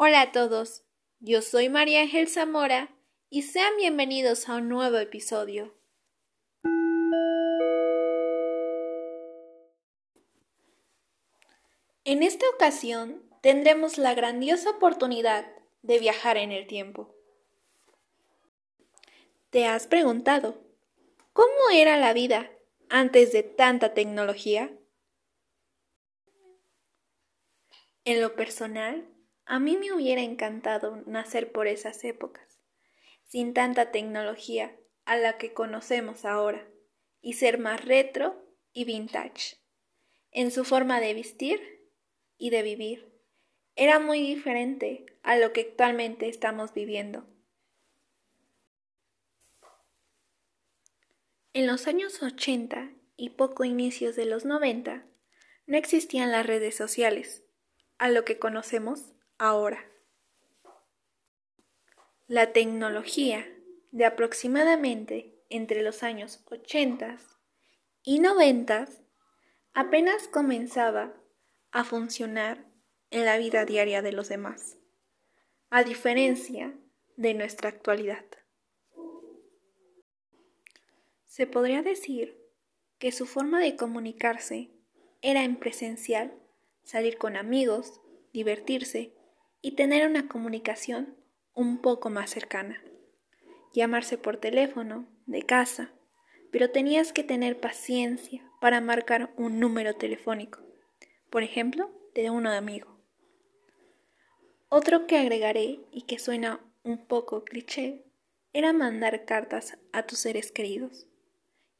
Hola a todos, yo soy María Ángel Zamora y sean bienvenidos a un nuevo episodio. En esta ocasión tendremos la grandiosa oportunidad de viajar en el tiempo. ¿Te has preguntado cómo era la vida antes de tanta tecnología? En lo personal, a mí me hubiera encantado nacer por esas épocas, sin tanta tecnología a la que conocemos ahora, y ser más retro y vintage, en su forma de vestir y de vivir. Era muy diferente a lo que actualmente estamos viviendo. En los años 80 y poco inicios de los 90, no existían las redes sociales, a lo que conocemos ahora. La tecnología de aproximadamente entre los años 80 y 90 apenas comenzaba a funcionar en la vida diaria de los demás, a diferencia de nuestra actualidad. Se podría decir que su forma de comunicarse era en presencial, salir con amigos, divertirse y tener una comunicación un poco más cercana. Llamarse por teléfono, de casa, pero tenías que tener paciencia para marcar un número telefónico, por ejemplo, de uno de amigo. Otro que agregaré y que suena un poco cliché era mandar cartas a tus seres queridos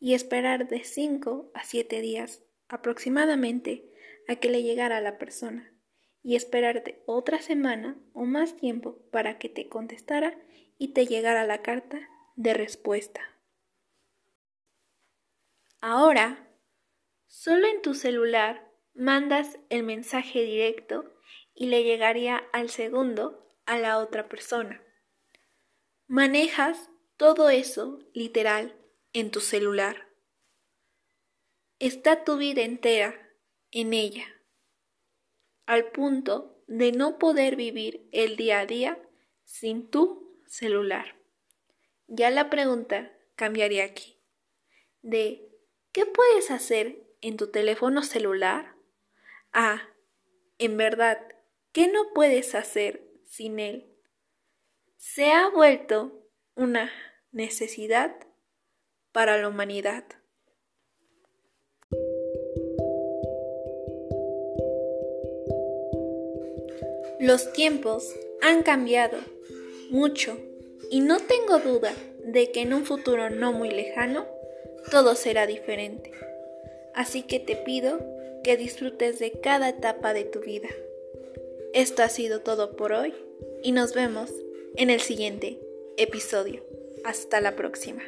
y esperar de 5 a 7 días aproximadamente a que le llegara a la persona y esperarte otra semana o más tiempo para que te contestara y te llegara la carta de respuesta. Ahora, solo en tu celular mandas el mensaje directo y le llegaría al segundo a la otra persona. Manejas todo eso literal en tu celular. Está tu vida entera en ella al punto de no poder vivir el día a día sin tu celular. Ya la pregunta cambiaría aquí. De ¿qué puedes hacer en tu teléfono celular? Ah, en verdad, ¿qué no puedes hacer sin él? Se ha vuelto una necesidad para la humanidad. Los tiempos han cambiado mucho y no tengo duda de que en un futuro no muy lejano todo será diferente. Así que te pido que disfrutes de cada etapa de tu vida. Esto ha sido todo por hoy y nos vemos en el siguiente episodio. Hasta la próxima.